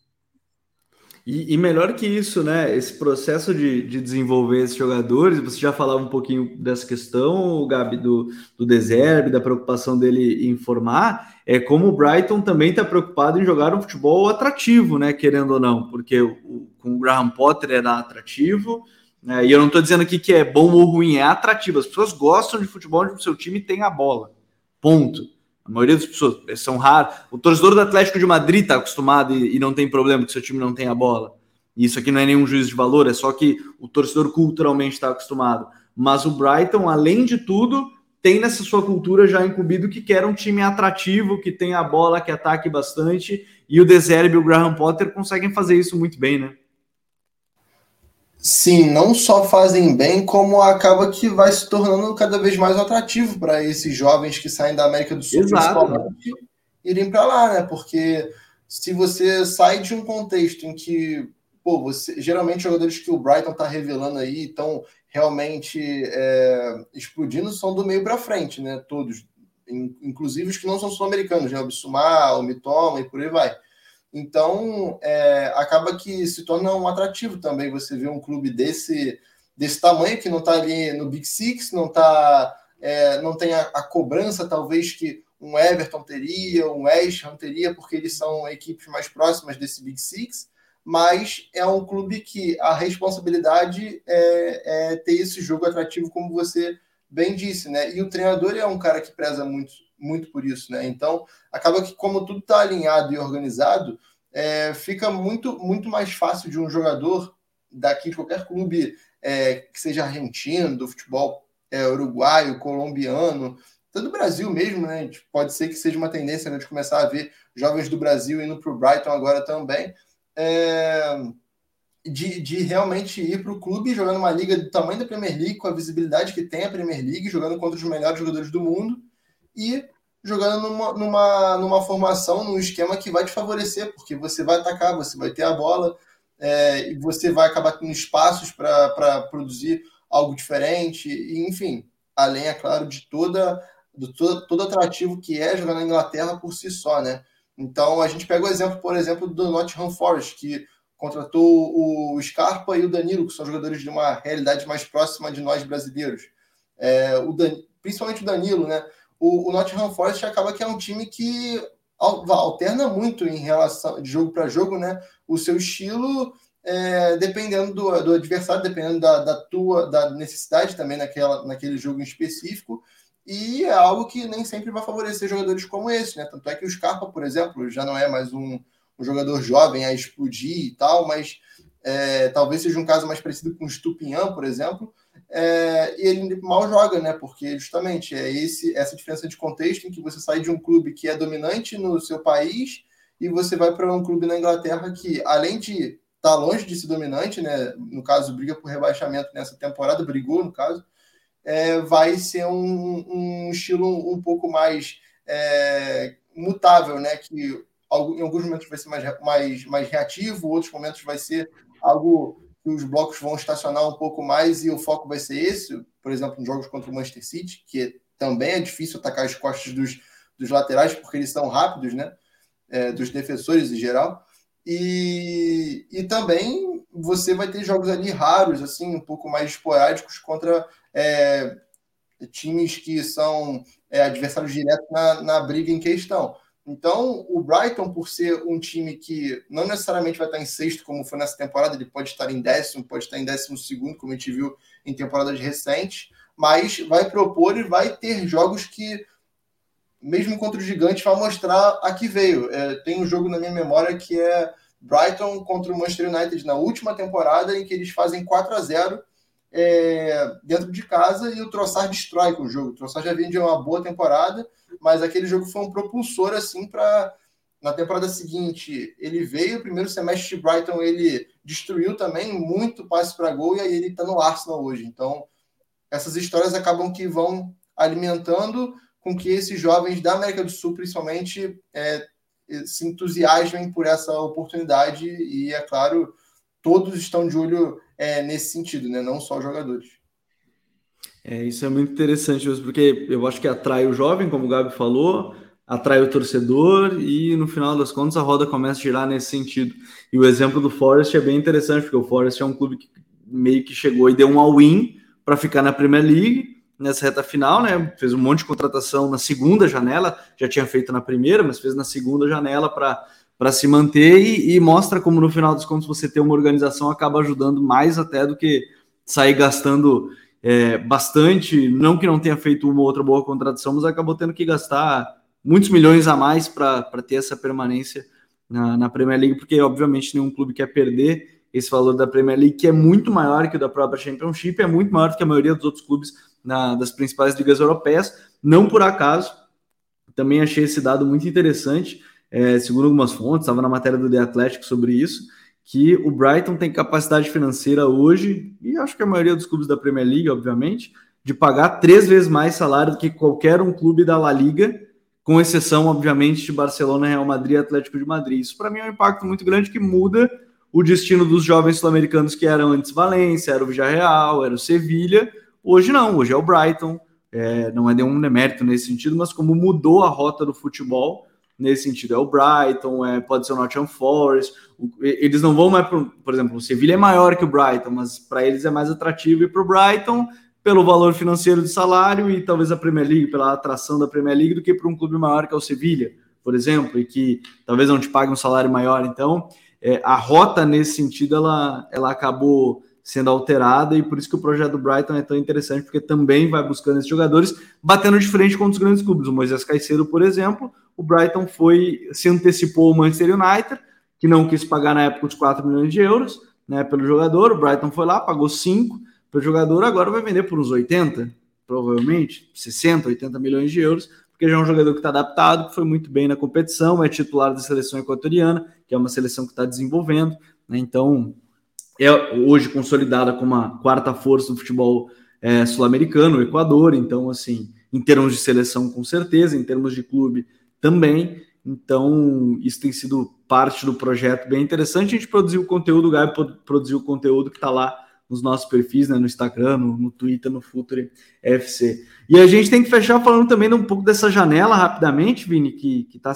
E, e, melhor que isso, né? Esse processo de, de desenvolver esses jogadores, você já falava um pouquinho dessa questão, Gabi, do, do Deserve, da preocupação dele em formar, é como o Brighton também está preocupado em jogar um futebol atrativo, né? Querendo ou não, porque o, com o Graham Potter era atrativo, né, e eu não estou dizendo aqui que é bom ou ruim, é atrativo. As pessoas gostam de futebol onde o seu time tem a bola. Ponto. A maioria das pessoas são raras. O torcedor do Atlético de Madrid está acostumado e, e, não tem problema que seu time não tenha bola. Isso aqui não é nenhum juízo de valor, é só que o torcedor culturalmente está acostumado. Mas o Brighton, além de tudo, tem nessa sua cultura já incumbido que quer um time atrativo, que tenha a bola, que ataque bastante. E o Deserbe e o Graham Potter conseguem fazer isso muito bem, né? Sim, não só fazem bem, como acaba que vai se tornando cada vez mais atrativo para esses jovens que saem da América do Sul, Exato. principalmente, irem para lá, né? Porque se você sai de um contexto em que, pô, você, geralmente jogadores que o Brighton está revelando aí estão realmente é, explodindo são do meio para frente, né? Todos, inclusive os que não são sul-americanos, né? O Bissumar, o Mitoma e por aí vai. Então, é, acaba que se torna um atrativo também você ver um clube desse, desse tamanho, que não está ali no Big Six, não, tá, é, não tem a, a, cobrança, talvez, que um Everton teria, um West Ham teria, porque eles são equipes mais próximas desse Big Six, mas é um clube que a responsabilidade é, é ter esse jogo atrativo, como você bem disse, né? E o treinador é um cara que preza muito muito por isso, né? Então, acaba que como tudo está alinhado e organizado, é, fica muito, muito mais fácil de um jogador daqui de qualquer clube é, que seja argentino, do futebol é, uruguaio, colombiano, até do Brasil mesmo, né? Pode ser que seja uma tendência né, de começar a ver jovens do Brasil indo para o Brighton agora também. É, de, de, realmente ir para o clube jogando uma liga do tamanho da Premier League, com a visibilidade que tem a Premier League, jogando contra os melhores jogadores do mundo, e jogando numa, numa, numa formação, num esquema que vai te favorecer, porque você vai atacar, você vai ter a bola, é, e você vai acabar tendo espaços para produzir algo diferente, e, enfim, além, é claro, de toda do todo, todo atrativo que é jogar na Inglaterra por si só, né? Então a gente pega o exemplo, por exemplo, do Nottingham Forest, que contratou o Scarpa e o Danilo, que são jogadores de uma realidade mais próxima de nós brasileiros. É, o Dan, principalmente o Danilo, né? O, o Nottingham Forest acaba que é um time que alterna muito em relação de jogo para jogo, né? O seu estilo, é, dependendo do, do, adversário, dependendo da, da, tua da necessidade também naquela, naquele jogo em específico. E é algo que nem sempre vai favorecer jogadores como esse, né? Tanto é que o Scarpa, por exemplo, já não é mais um, um jogador jovem a explodir e tal, mas é, talvez seja um caso mais parecido com o Stupinhan, por exemplo, é, e ele mal joga, né? Porque justamente é esse, essa diferença de contexto em que você sai de um clube que é dominante no seu país e você vai para um clube na Inglaterra que, além de estar tá longe de ser dominante, né? No caso, briga por rebaixamento nessa temporada, brigou, no caso, é, vai ser um, um estilo um pouco mais é, mutável, né? Que em alguns momentos vai ser mais, mais, mais reativo, outros momentos vai ser algo que os blocos vão estacionar um pouco mais e o foco vai ser esse, por exemplo, em jogos contra o Manchester City, que também é difícil atacar as costas dos, dos laterais, porque eles são rápidos, né? É, dos defensores em geral. E, e também você vai ter jogos ali raros, assim, um pouco mais esporádicos contra é, times que são é, adversários diretos na, na briga em questão. Então, o Brighton, por ser um time que não necessariamente vai estar em sexto, como foi nessa temporada, ele pode estar em décimo, pode estar em décimo segundo, como a gente viu em temporadas recentes, mas vai propor e vai ter jogos que, mesmo contra o Gigante, vai mostrar a que veio. É, tem um jogo na minha memória que é Brighton contra o Manchester United na última temporada, em que eles fazem 4 a 0 é, dentro de casa e o Trossard destrói com o jogo. O Trossard já vinha de uma boa temporada, mas aquele jogo foi um propulsor assim para na temporada seguinte ele veio, o primeiro semestre de Brighton ele destruiu também muito passe para gol e aí ele está no Arsenal hoje. Então essas histórias acabam que vão alimentando com que esses jovens da América do Sul, principalmente, é, se entusiasmem por essa oportunidade e é claro todos estão de olho é, nesse sentido, né? Não só os jogadores. É, isso é muito interessante, porque eu acho que atrai o jovem, como o Gabi falou, atrai o torcedor e no final das contas a roda começa a girar nesse sentido. E o exemplo do Forest é bem interessante, porque o Forest é um clube que meio que chegou e deu um all-in para ficar na Premier League nessa reta final, né? Fez um monte de contratação na segunda janela, já tinha feito na primeira, mas fez na segunda janela para para se manter e, e, mostra como no final dos contos você ter uma organização acaba ajudando mais até do que sair gastando é, bastante, não que não tenha feito uma ou outra boa contratação, mas acabou tendo que gastar muitos milhões a mais para ter essa permanência na, na, Premier League, porque obviamente nenhum clube quer perder esse valor da Premier League, que é muito maior que o da própria Championship, é muito maior do que a maioria dos outros clubes na, das principais ligas europeias. Não por acaso, também achei esse dado muito interessante, é, segundo algumas fontes, estava na matéria do The Athletic sobre isso, que o Brighton tem capacidade financeira hoje, e acho que a maioria dos clubes da Premier League, obviamente, de pagar três vezes mais salário do que qualquer um clube da La Liga, com exceção, obviamente, de Barcelona, Real Madrid e Atlético de Madrid. Isso, para mim, é um impacto muito grande que muda o destino dos jovens sul-americanos que eram antes Valência, era o Villarreal, era o Sevilha. Hoje não, hoje é o Brighton. É, não é nenhum demérito nesse sentido, mas como mudou a rota do futebol, nesse sentido. É o Brighton, é, pode ser o Nottingham Forest. O, eles não vão mais, por, por exemplo, o Sevilha é maior que o Brighton, mas para eles é mais atrativo ir para o Brighton pelo valor financeiro de salário e talvez a Premier League, pela atração da Premier League, do que para um clube maior que é o Sevilha, por exemplo, e que talvez não te pague um salário maior. Então, é, a rota nesse sentido ela, ela acabou sendo alterada e por isso que o projeto do Brighton é tão interessante, porque também vai buscando esses jogadores, batendo de frente com os grandes clubes. O Moisés Caicedo, por exemplo, o Brighton foi se antecipou ao Manchester United, que não quis pagar na época os 4 milhões de euros né, pelo jogador. O Brighton foi lá, pagou 5 pelo jogador, agora vai vender por uns 80, provavelmente, 60, 80 milhões de euros, porque já é um jogador que está adaptado, que foi muito bem na competição, é titular da seleção equatoriana, que é uma seleção que está desenvolvendo. Né, então, é hoje consolidada como a quarta força do futebol é, sul-americano, o Equador. Então, assim, em termos de seleção, com certeza, em termos de clube também. Então, isso tem sido parte do projeto bem interessante. A gente produziu conteúdo, o Gabi produziu conteúdo que está lá nos nossos perfis, né, no Instagram, no, no, Twitter, no Future FC. E a gente tem que fechar falando também um pouco dessa janela rapidamente, Vini, que está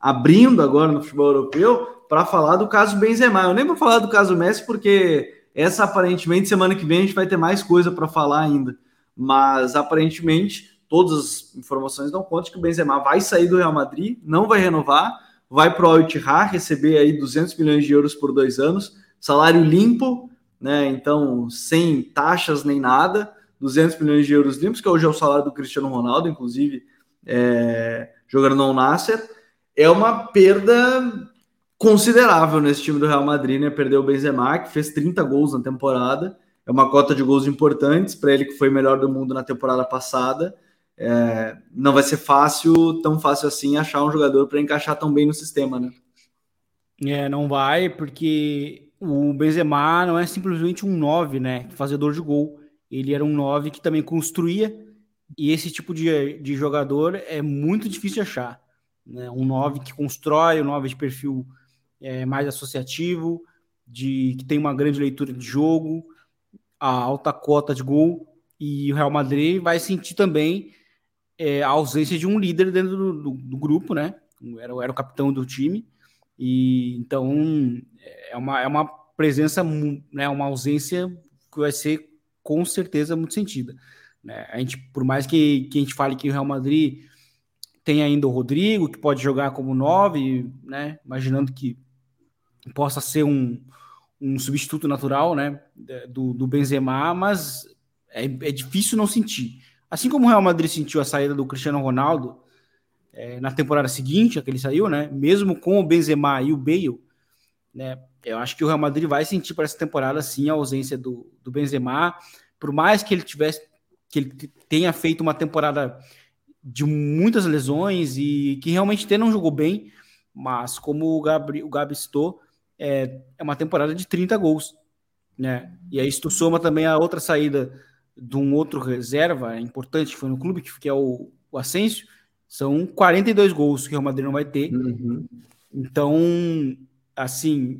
abrindo agora no futebol europeu, para falar do caso Benzema. Eu nem vou falar do caso Messi porque essa aparentemente semana que vem a gente vai ter mais coisa para falar ainda. Mas aparentemente todas as informações dão conta que o Benzema vai sair do Real Madrid, não vai renovar, vai para o Al receber aí 200 milhões de euros por dois anos, salário limpo, né? Então sem taxas nem nada, 200 milhões de euros limpos, que hoje é o salário do Cristiano Ronaldo, inclusive é, jogando no Nasser. É uma perda considerável nesse time do Real Madrid, né? Perdeu o Benzema, que fez 30 gols na temporada. É uma cota de gols importantes para ele que foi melhor do mundo na temporada passada. É, não vai ser fácil, tão fácil assim, achar um jogador para encaixar tão bem no sistema, né? É, não vai, porque o Benzema não é simplesmente um 9, né? Fazedor de gol. Ele era um 9 que também construía, e esse tipo de, de jogador é muito difícil de achar. Né? Um 9 que constrói, um 9 de perfil é, mais associativo, de que tem uma grande leitura de jogo, a alta cota de gol, e o Real Madrid vai sentir também é, a ausência de um líder dentro do, do, do, grupo, né? Era, era o capitão do time, e então é uma, é uma presença, né, uma ausência que vai ser com certeza muito sentida. Né? A gente, por mais que, que a gente fale que o Real Madrid tem ainda o Rodrigo, que pode jogar como nove, né? Imaginando que possa ser um, um substituto natural, né? Do, do Benzema, mas é, é difícil não sentir. Assim como o Real Madrid sentiu a saída do Cristiano Ronaldo é, na temporada seguinte, a que ele saiu, né? Mesmo com o Benzema e o Bale, né? Eu acho que o Real Madrid vai sentir para essa temporada sim a ausência do, do Benzema, por mais que ele tivesse que ele tenha feito uma temporada de muitas lesões e que realmente até não jogou bem, mas como o Gabi, o Gabi citou, é, é uma temporada de 30 gols, né? E aí se tu soma também a outra saída de um outro reserva importante que foi no clube, que é o, o Asensio, são 42 gols que o Real Madrid não vai ter. Uhum. Então, assim,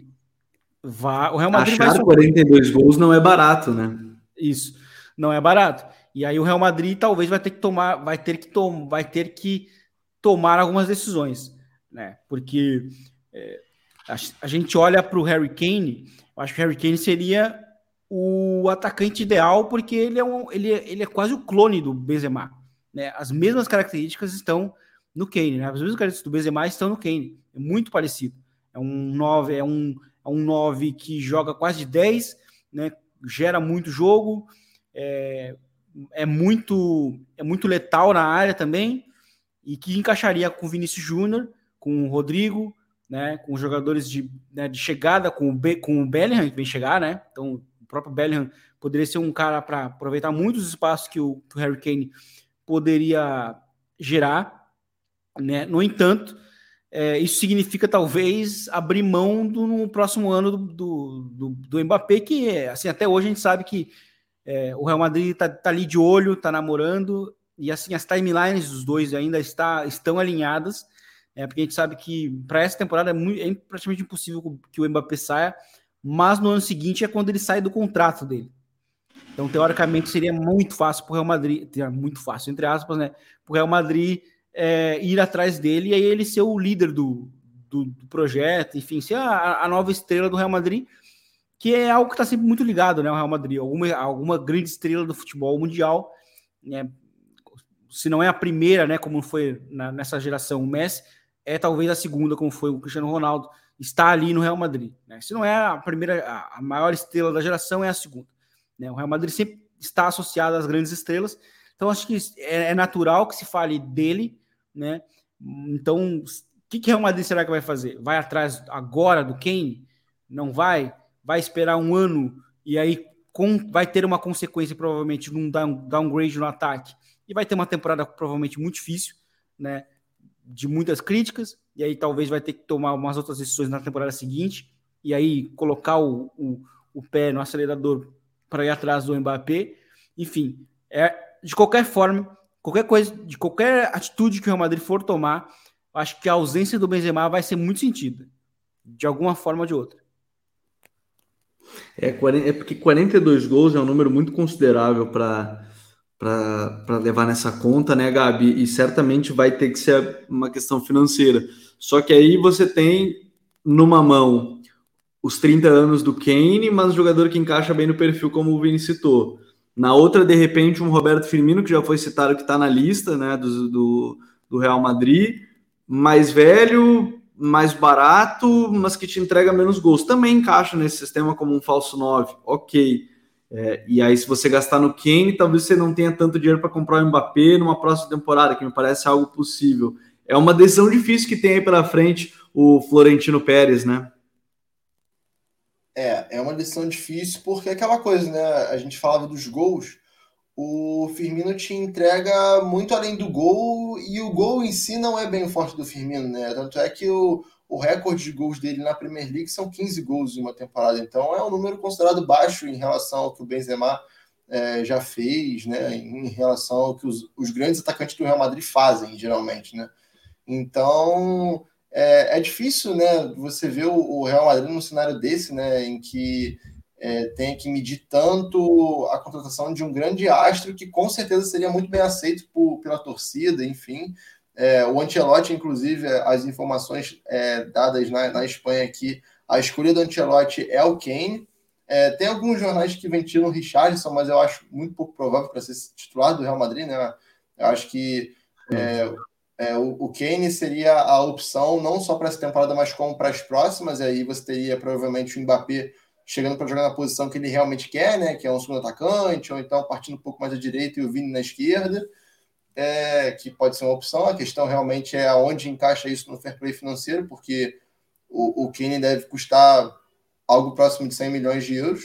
vá, o Real Madrid Achar vai 42 gols não é barato, né? Isso, não é barato. E aí o Real Madrid talvez vai ter que tomar, vai ter que, tom, vai ter que tomar algumas decisões, né? Porque é, a, a, gente olha para o Harry Kane, eu acho que o Harry Kane seria o atacante ideal, porque ele é, um, ele, é, ele é quase o clone do Benzema. Né? As mesmas características estão no Kane, né? As mesmas características do Benzema estão no Kane. É muito parecido. É um 9, é um, é um 9 que joga quase de 10, né? Gera muito jogo, é, é muito é muito letal na área também e que encaixaria com o Vinícius Júnior, com o Rodrigo, né, com jogadores de, né, de chegada, com o, Be com o Bellingham que vem chegar, né? Então próprio Bellingham poderia ser um cara para aproveitar muitos espaços que o, que o Harry Kane poderia gerar, né? No entanto, é, isso significa talvez abrir mão do, no próximo ano do, do, do, do Mbappé, que assim até hoje a gente sabe que é, o Real Madrid está tá ali de olho, está namorando, e assim as timelines dos dois ainda está, estão alinhadas, é, porque a gente sabe que para essa temporada é, muito, é praticamente impossível que o Mbappé saia, mas no ano seguinte é quando ele sai do contrato dele. Então, teoricamente, seria muito fácil para o Real Madrid, muito fácil, entre aspas, né? Para o Real Madrid é, ir atrás dele e aí ele ser o líder do, do, do projeto, enfim, ser a, a, nova estrela do Real Madrid, que é algo que está sempre muito ligado, né? O Real Madrid, alguma, alguma grande estrela do futebol mundial, né? Se não é a primeira, né? Como foi na, nessa geração o Messi, é talvez a segunda, como foi o Cristiano Ronaldo, está ali no Real Madrid. Né? Se não é a primeira, a maior estrela da geração, é a segunda. Né? O Real Madrid sempre está associado às grandes estrelas, então acho que é, é natural que se fale dele, né? Então, o que, que o Real Madrid será que vai fazer? Vai atrás agora do Kane? Não vai? Vai esperar um ano e aí com, vai ter uma consequência provavelmente num down, downgrade no ataque e vai ter uma temporada provavelmente muito difícil, né? De muitas críticas, e aí talvez vai ter que tomar umas outras decisões na temporada seguinte, e aí colocar o, o, o pé no acelerador para ir atrás do Mbappé. Enfim, é, de qualquer forma, qualquer coisa, de qualquer atitude que o Real Madrid for tomar, acho que a ausência do Benzema vai ser muito sentida, de alguma forma ou de outra. É, é porque 42 gols é um número muito considerável para para levar nessa conta, né, Gabi? E certamente vai ter que ser uma questão financeira. Só que aí você tem numa mão os 30 anos do Kane, mas um jogador que encaixa bem no perfil, como o Vini citou. Na outra, de repente, um Roberto Firmino, que já foi citado, que está na lista né, do, do, do, Real Madrid, mais velho, mais barato, mas que te entrega menos gols. Também encaixa nesse sistema como um falso 9, ok. É, e aí, se você gastar no Kane, talvez você não tenha tanto dinheiro para comprar o Mbappé numa próxima temporada, que me parece algo possível. É uma decisão difícil que tem aí pela frente o Florentino Pérez, né? É, é uma decisão difícil porque é aquela coisa, né? A gente falava dos gols, o Firmino te entrega muito além do gol e o gol em si não é bem o forte do Firmino, né? Tanto é que o, o recorde de gols dele na Premier League são 15 gols em uma temporada, então é um número considerado baixo em relação ao que o Benzema é, já fez, né? Em relação ao que os, os grandes atacantes do Real Madrid fazem, geralmente, né? Então é, é difícil, né, você ver o, o, Real Madrid num cenário desse, né, em que é, tem que medir tanto a contratação de um grande astro que com certeza seria muito bem aceito por, pela torcida, enfim. É, o Ancelotti, inclusive, as informações é, dadas na, na Espanha que a escolha do Ancelotti é o Kane. É, tem alguns jornais que ventilam o Richardson, mas eu acho muito pouco provável para ser titular do Real Madrid, né? Eu acho que é, é, o, o Kane seria a opção não só para essa temporada, mas como para as próximas. E aí você teria provavelmente o Mbappé chegando para jogar na posição que ele realmente quer, né? Que é um segundo atacante, ou então partindo um pouco mais à direita e o Vini na esquerda, é, que pode ser uma opção. A questão realmente é aonde encaixa isso no fair play financeiro, porque o, o deve custar algo próximo de 100 milhões de euros.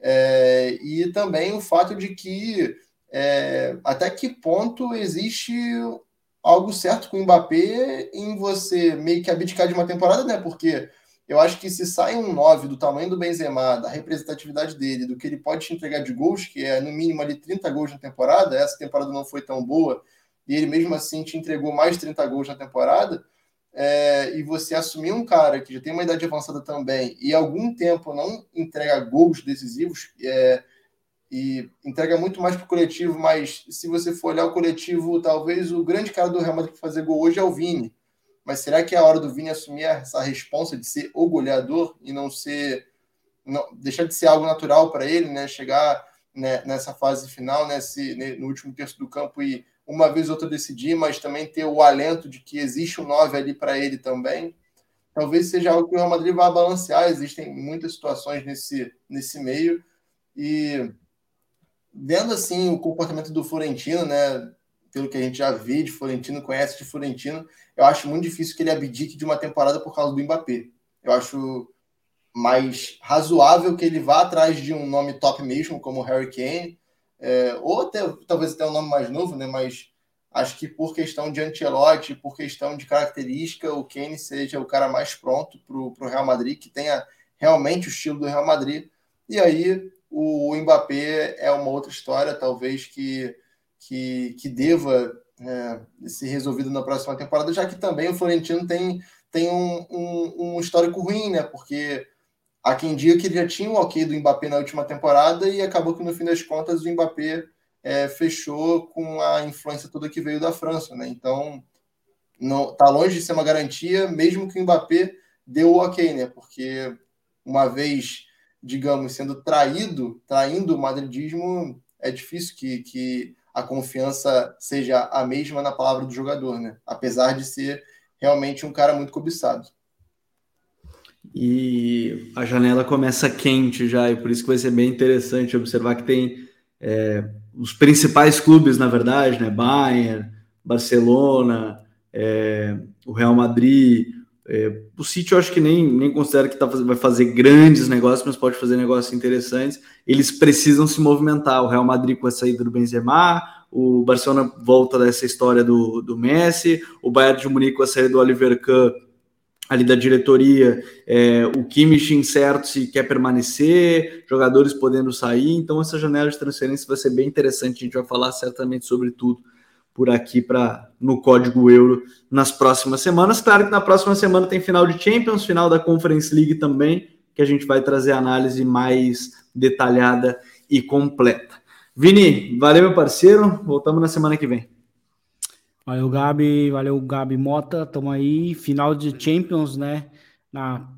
É, e também o fato de que é, até que ponto existe algo certo com o Mbappé em você meio que abdicar de uma temporada, né? Porque eu acho que se sai um 9 do tamanho do Benzema, da representatividade dele, do que ele pode te entregar de gols, que é no mínimo ali 30 gols na temporada, essa temporada não foi tão boa, e ele mesmo assim te entregou mais 30 gols na temporada, é, e você assumir um cara que já tem uma idade avançada também e algum tempo não entrega gols decisivos, é, e entrega muito mais para o coletivo, mas se você for olhar o coletivo, talvez o grande cara do Real Madrid para fazer gol hoje é o Vini. Mas será que é a hora do Vini assumir essa responsa de ser o goleador e não ser. Não, deixar de ser algo natural para ele, né? Chegar né, nessa fase final, nesse, no último terço do campo e uma vez ou outra decidir, mas também ter o alento de que existe um 9 ali para ele também. Talvez seja algo que o Real Madrid vai balancear. Existem muitas situações nesse, nesse meio. E vendo assim o comportamento do Florentino, né, pelo que a gente já vê de Florentino, conhece de Florentino, eu acho muito difícil que ele abdique de uma temporada por causa do Mbappé. Eu acho mais razoável que ele vá atrás de um nome top mesmo, como Harry Kane, é, ou até, talvez até um nome mais novo, né, mas acho que por questão de Ancelotti, por questão de característica, o Kane seja o cara mais pronto para o Real Madrid, que tenha realmente o estilo do Real Madrid. E aí o Mbappé é uma outra história, talvez que, que, que deva é, ser resolvido na próxima temporada, já que também o Florentino tem, tem um, um, um, histórico ruim, né? Porque há quem diga que ele já tinha o ok do Mbappé na última temporada e acabou que no fim das contas o Mbappé é, fechou com a influência toda que veio da França, né? Então não tá longe de ser uma garantia, mesmo que o Mbappé deu o ok, né? Porque uma vez digamos, sendo traído, traindo o madridismo, é difícil que, que a confiança seja a mesma na palavra do jogador, né? Apesar de ser realmente um cara muito cobiçado. E a janela começa quente já, e por isso que vai ser bem interessante observar que tem é, os principais clubes, na verdade, né? Bayern, Barcelona, é, o Real Madrid, é, o City eu acho que nem, nem considero que tá, vai fazer grandes negócios, mas pode fazer negócios interessantes. Eles precisam se movimentar. O Real Madrid com a saída do Benzema, o Barcelona volta dessa história do, do Messi, o Bayern de Munique com a saída do Oliver Kahn ali da diretoria, é, o Kimmich incerto se quer permanecer, jogadores podendo sair, então essa janela de transferência vai ser bem interessante, a gente vai falar certamente sobre tudo por aqui para no código euro nas próximas semanas. Claro que na próxima semana tem final de Champions, final da Conference League também, que a gente vai trazer análise mais detalhada e completa. Vini, valeu meu parceiro, voltamos na semana que vem. Valeu Gabi, valeu Gabi Mota, tamo aí, final de Champions, né? na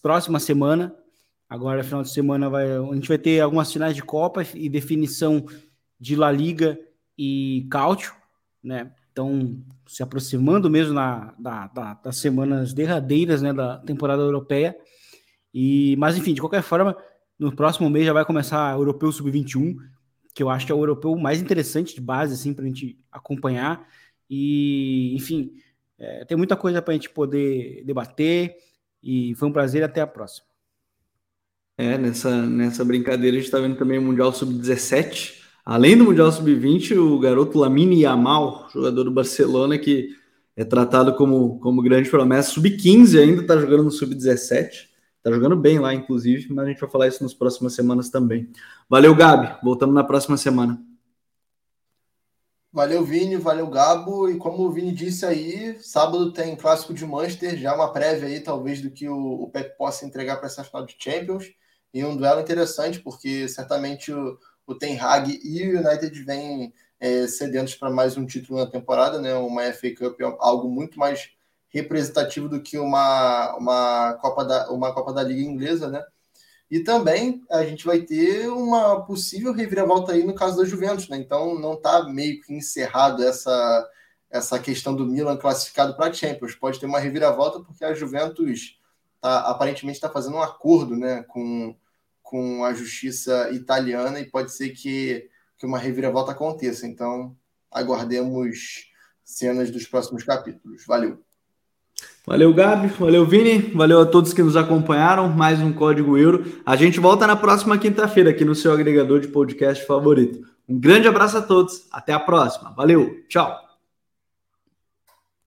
próxima semana. Agora, final de semana, vai, a gente vai ter algumas finais de Copa e definição de La Liga e Cáutio, né? Então, se aproximando mesmo na, da, da, das semanas derradeiras né, da temporada europeia. E, mas, enfim, de qualquer forma, no próximo mês já vai começar o Europeu Sub-21, que eu acho que é o europeu mais interessante de base, assim, para a gente acompanhar. E, enfim, é, tem muita coisa para a gente poder debater. E foi um prazer. Até a próxima. É, nessa, nessa brincadeira a gente está vendo também o Mundial Sub-17. Além do Mundial Sub-20, o garoto Lamine Yamal, jogador do Barcelona, que é tratado como, como grande promessa, Sub-15 ainda está jogando no Sub-17. Tá jogando bem lá, inclusive, mas a gente vai falar isso nas próximas semanas também. Valeu, Gabi. Voltamos na próxima semana. Valeu, Vini. Valeu, Gabo. E como o Vini disse aí, sábado tem clássico de Manchester, já uma prévia aí, talvez, do que o, o Pep possa entregar para essa final de Champions. E um duelo interessante, porque certamente o, o Ten Hag e o United vêm é, sedentos para mais um título na temporada, né? Uma FA Cup é algo muito mais representativo do que uma, uma, Copa da, uma Copa da Liga Inglesa, né? E também a gente vai ter uma possível reviravolta aí no caso da Juventus, né? Então não está meio que encerrado essa, essa questão do Milan classificado para Champions. Pode ter uma reviravolta porque a Juventus tá, aparentemente está fazendo um acordo né, com, com a justiça italiana e pode ser que, que uma reviravolta aconteça. Então aguardemos cenas dos próximos capítulos. Valeu! Valeu, Gabi. Valeu, Vini. Valeu a todos que nos acompanharam. Mais um Código Euro. A gente volta na próxima quinta-feira aqui no seu agregador de podcast favorito. Um grande abraço a todos. Até a próxima. Valeu. Tchau.